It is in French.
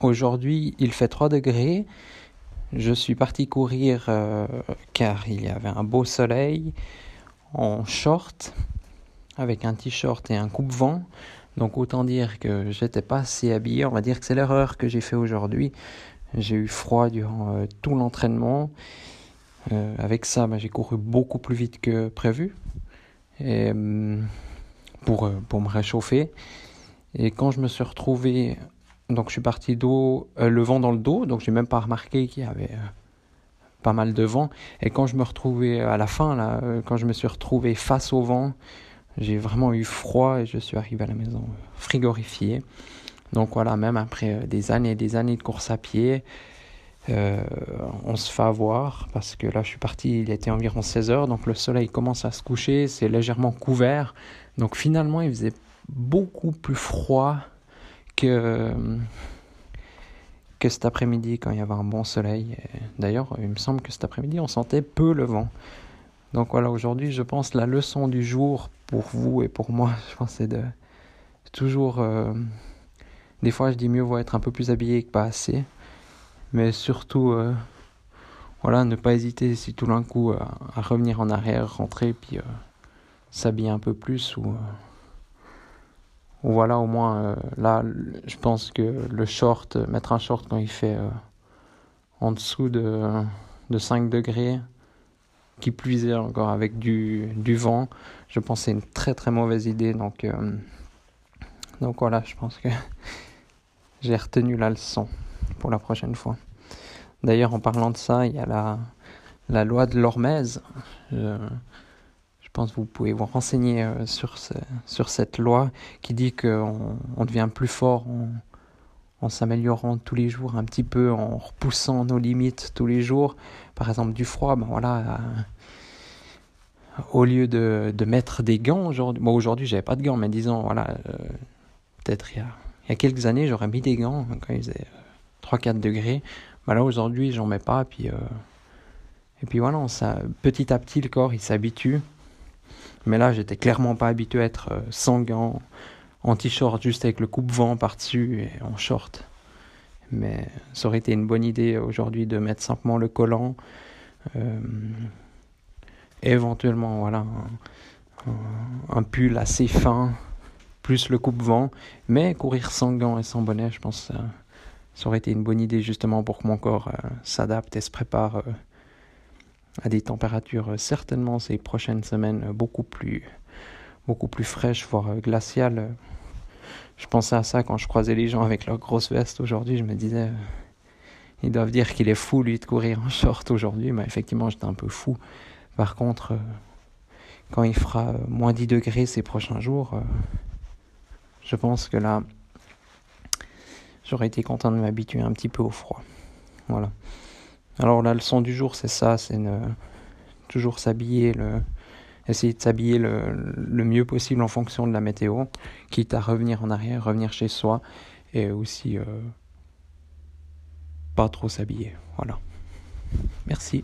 Aujourd'hui, il fait 3 degrés. Je suis parti courir euh, car il y avait un beau soleil en short avec un t-shirt et un coupe-vent. Donc autant dire que j'étais pas assez habillé. On va dire que c'est l'erreur que j'ai fait aujourd'hui. J'ai eu froid durant euh, tout l'entraînement. Euh, avec ça, bah, j'ai couru beaucoup plus vite que prévu et, hum, pour, pour me réchauffer. Et quand je me suis retrouvé, donc je suis parti dos, le vent dans le dos, donc j'ai même pas remarqué qu'il y avait pas mal de vent. Et quand je me retrouvais à la fin, là, quand je me suis retrouvé face au vent, j'ai vraiment eu froid et je suis arrivé à la maison frigorifié. Donc voilà, même après euh, des années et des années de course à pied, euh, on se fait avoir parce que là je suis parti, il était environ 16 heures, donc le soleil commence à se coucher, c'est légèrement couvert. Donc finalement il faisait beaucoup plus froid que, cet après-midi quand il y avait un bon soleil. D'ailleurs, il me semble que cet après-midi on sentait peu le vent. Donc voilà, aujourd'hui, je pense la leçon du jour pour vous et pour moi, je pense c'est de toujours. Euh, des fois, je dis mieux vaut être un peu plus habillé que pas assez, mais surtout, euh, voilà, ne pas hésiter si tout d'un coup à, revenir en arrière, rentrer, puis euh, s'habiller un peu plus ou. Voilà, au moins, là, je pense que le short, mettre un short quand il fait en dessous de, de 5 degrés, qui puisait encore avec du, vent. Je pense c'est une très très mauvaise idée. Donc, euh, donc voilà, je pense que j'ai retenu la leçon pour la prochaine fois. D'ailleurs, en parlant de ça, il y a la, la loi de l'Hormèse. Je, pense que vous pouvez vous renseigner euh, sur, sur cette loi qui dit qu'on on devient plus fort en, s'améliorant tous les jours un petit peu, en repoussant nos limites tous les jours. Par exemple, du froid, ben voilà, euh, au lieu de, de, mettre des gants aujourd'hui, bon aujourd'hui j'avais pas de gants, mais disons, voilà, euh, peut-être il y, a, y a quelques années j'aurais mis des gants quand il faisait 3-4 euh, degrés. Ben là aujourd'hui j'en mets pas, puis, et puis voilà, ça, petit à petit le corps il s'habitue. Mais là j'étais clairement pas habitué à être sans gants en t-shirt juste avec le coupe-vent par-dessus et en short. Mais ça aurait été une bonne idée aujourd'hui de mettre simplement le collant. Euh, éventuellement, voilà, un, pull assez fin, plus le coupe-vent. Mais courir sans gants et sans bonnet, je pense que ça, ça aurait été une bonne idée justement pour que mon corps euh, s'adapte et se prépare euh, à des températures certainement ces prochaines semaines beaucoup plus beaucoup plus fraîche, voire euh, glaciale. Je pensais à ça quand je croisais les gens avec leurs grosses vestes aujourd'hui. Je me disais, euh, ils doivent dire qu'il est fou, lui, de courir en short aujourd'hui. Mais effectivement, j'étais un peu fou. Par contre, euh, quand il fera moins 10 degrés ces prochains jours, je pense que là, j'aurais été content de m'habituer un petit peu au froid. Voilà. Alors la leçon du jour, c'est ça, c'est toujours s'habiller le, essayer de s'habiller le, mieux possible en fonction de la météo, quitte à revenir en arrière, revenir chez soi, et aussi euh, pas trop s'habiller. Voilà. Merci.